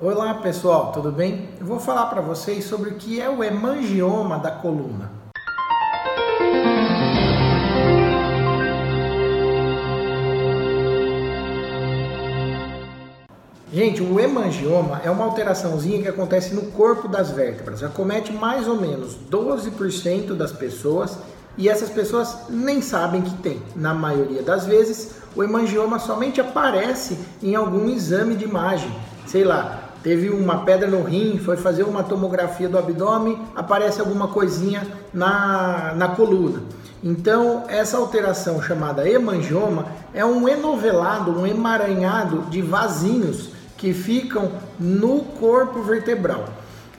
Olá pessoal, tudo bem? Eu vou falar para vocês sobre o que é o hemangioma da coluna. Gente, o hemangioma é uma alteraçãozinha que acontece no corpo das vértebras. Acomete mais ou menos 12% das pessoas e essas pessoas nem sabem que tem. Na maioria das vezes, o hemangioma somente aparece em algum exame de imagem. Sei lá, teve uma pedra no rim, foi fazer uma tomografia do abdômen, aparece alguma coisinha na, na coluna. Então, essa alteração chamada hemangioma é um enovelado, um emaranhado de vasinhos que ficam no corpo vertebral.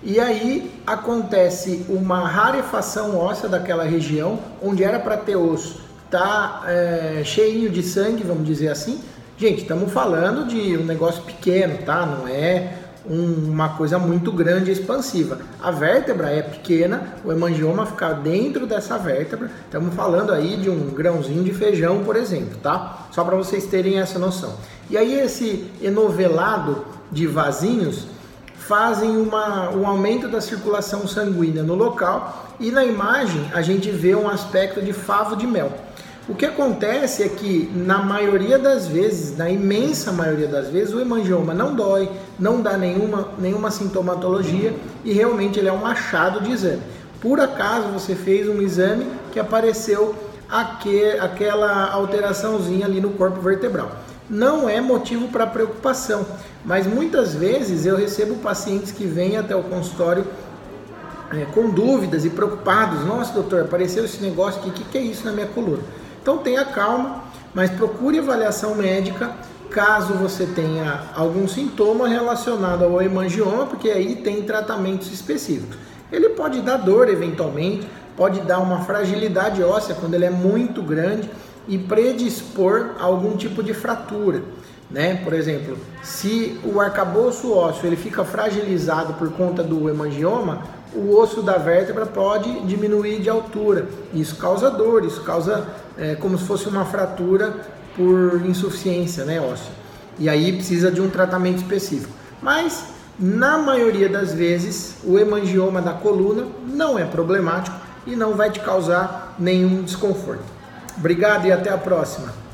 E aí acontece uma rarefação óssea daquela região, onde era para ter osso, tá é, de sangue, vamos dizer assim. Gente, estamos falando de um negócio pequeno, tá? Não é um, uma coisa muito grande e expansiva. A vértebra é pequena, o hemangioma fica dentro dessa vértebra. Estamos falando aí de um grãozinho de feijão, por exemplo, tá? Só para vocês terem essa noção. E aí esse enovelado de vasinhos fazem uma, um aumento da circulação sanguínea no local e na imagem a gente vê um aspecto de favo de mel. O que acontece é que na maioria das vezes, na imensa maioria das vezes, o hemangioma não dói, não dá nenhuma, nenhuma sintomatologia e realmente ele é um achado de exame. Por acaso você fez um exame que apareceu aquele, aquela alteraçãozinha ali no corpo vertebral não é motivo para preocupação, mas muitas vezes eu recebo pacientes que vêm até o consultório é, com dúvidas e preocupados. Nossa, doutor, apareceu esse negócio aqui, o que, que é isso na minha coluna? Então tenha calma, mas procure avaliação médica caso você tenha algum sintoma relacionado ao hemangioma, porque aí tem tratamentos específicos. Ele pode dar dor eventualmente, pode dar uma fragilidade óssea quando ele é muito grande e predispor a algum tipo de fratura. Né? Por exemplo, se o arcabouço ósseo ele fica fragilizado por conta do hemangioma, o osso da vértebra pode diminuir de altura. Isso causa dor, isso causa é, como se fosse uma fratura por insuficiência né, óssea. E aí precisa de um tratamento específico. Mas na maioria das vezes, o hemangioma da coluna não é problemático e não vai te causar nenhum desconforto. Obrigado e até a próxima.